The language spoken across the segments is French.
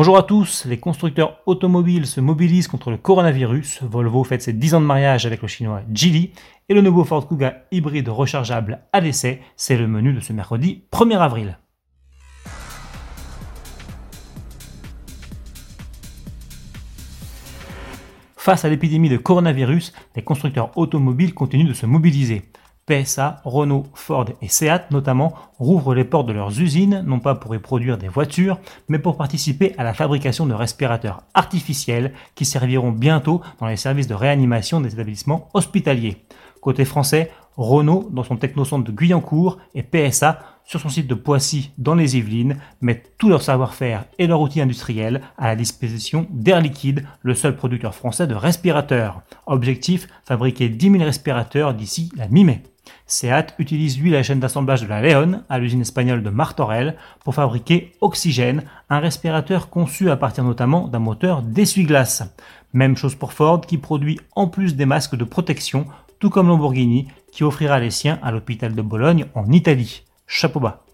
Bonjour à tous, les constructeurs automobiles se mobilisent contre le coronavirus. Volvo fête ses 10 ans de mariage avec le chinois Geely et le nouveau Ford Kuga hybride rechargeable à l'essai, c'est le menu de ce mercredi 1er avril. Face à l'épidémie de coronavirus, les constructeurs automobiles continuent de se mobiliser. PSA, Renault, Ford et Seat notamment rouvrent les portes de leurs usines, non pas pour y produire des voitures, mais pour participer à la fabrication de respirateurs artificiels qui serviront bientôt dans les services de réanimation des établissements hospitaliers. Côté français, Renault dans son technocentre de Guyancourt et PSA sur son site de Poissy dans les Yvelines mettent tout leur savoir-faire et leur outil industriel à la disposition d'Air Liquide, le seul producteur français de respirateurs. Objectif, fabriquer 10 000 respirateurs d'ici la mi-mai. SEAT utilise lui la chaîne d'assemblage de la Leon à l'usine espagnole de Martorell pour fabriquer Oxygène, un respirateur conçu à partir notamment d'un moteur d'essuie-glace. Même chose pour Ford qui produit en plus des masques de protection, tout comme Lamborghini qui offrira les siens à l'hôpital de Bologne en Italie. Chapeau bas.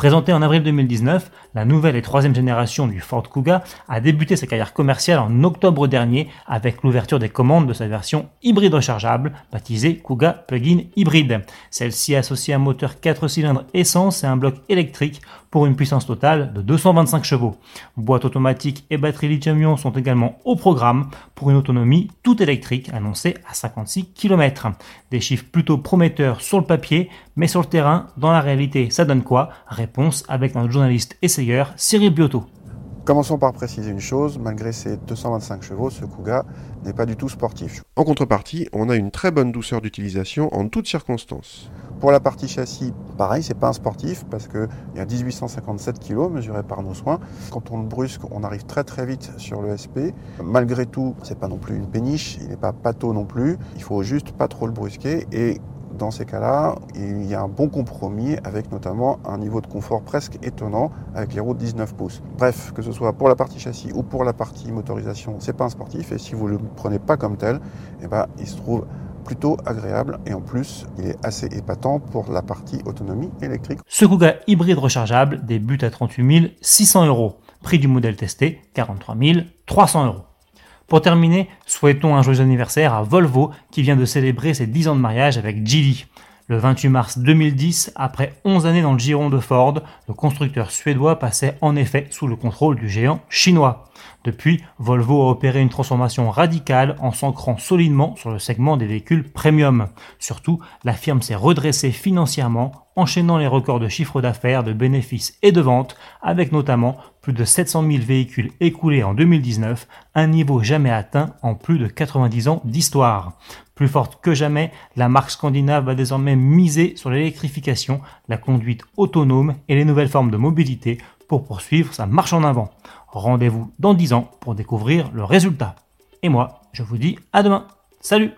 Présentée en avril 2019, la nouvelle et troisième génération du Ford Kuga a débuté sa carrière commerciale en octobre dernier avec l'ouverture des commandes de sa version hybride rechargeable, baptisée Kuga Plug-in Hybride. Celle-ci associe un moteur 4 cylindres essence et un bloc électrique pour une puissance totale de 225 chevaux. Boîte automatique et batterie lithium-ion sont également au programme pour une autonomie toute électrique annoncée à 56 km. Des chiffres plutôt prometteurs sur le papier, mais sur le terrain, dans la réalité, ça donne quoi? Réponse avec notre journaliste essayeur Cyril Biotto. Commençons par préciser une chose, malgré ses 225 chevaux, ce Kuga n'est pas du tout sportif. En contrepartie, on a une très bonne douceur d'utilisation en toutes circonstances. Pour la partie châssis, pareil, c'est pas un sportif parce qu'il y a 1857 kg mesurés par nos soins. Quand on le brusque, on arrive très très vite sur le SP. Malgré tout, c'est pas non plus une péniche, il n'est pas pâteau non plus. Il faut juste pas trop le brusquer et dans ces cas-là, il y a un bon compromis avec notamment un niveau de confort presque étonnant avec les roues de 19 pouces. Bref, que ce soit pour la partie châssis ou pour la partie motorisation, c'est pas un sportif et si vous ne le prenez pas comme tel, eh ben, il se trouve plutôt agréable et en plus il est assez épatant pour la partie autonomie électrique. Ce Kuga hybride rechargeable débute à 38 600 euros. Prix du modèle testé 43 300 euros. Pour terminer, souhaitons un joyeux anniversaire à Volvo qui vient de célébrer ses 10 ans de mariage avec Geely. Le 28 mars 2010, après 11 années dans le giron de Ford, le constructeur suédois passait en effet sous le contrôle du géant chinois. Depuis, Volvo a opéré une transformation radicale en s'ancrant solidement sur le segment des véhicules premium. Surtout, la firme s'est redressée financièrement, enchaînant les records de chiffre d'affaires, de bénéfices et de ventes, avec notamment plus de 700 000 véhicules écoulés en 2019, un niveau jamais atteint en plus de 90 ans d'histoire. Plus forte que jamais, la marque scandinave va désormais miser sur l'électrification, la conduite autonome et les nouvelles formes de mobilité pour poursuivre sa marche en avant. Rendez-vous dans 10 ans pour découvrir le résultat. Et moi, je vous dis à demain. Salut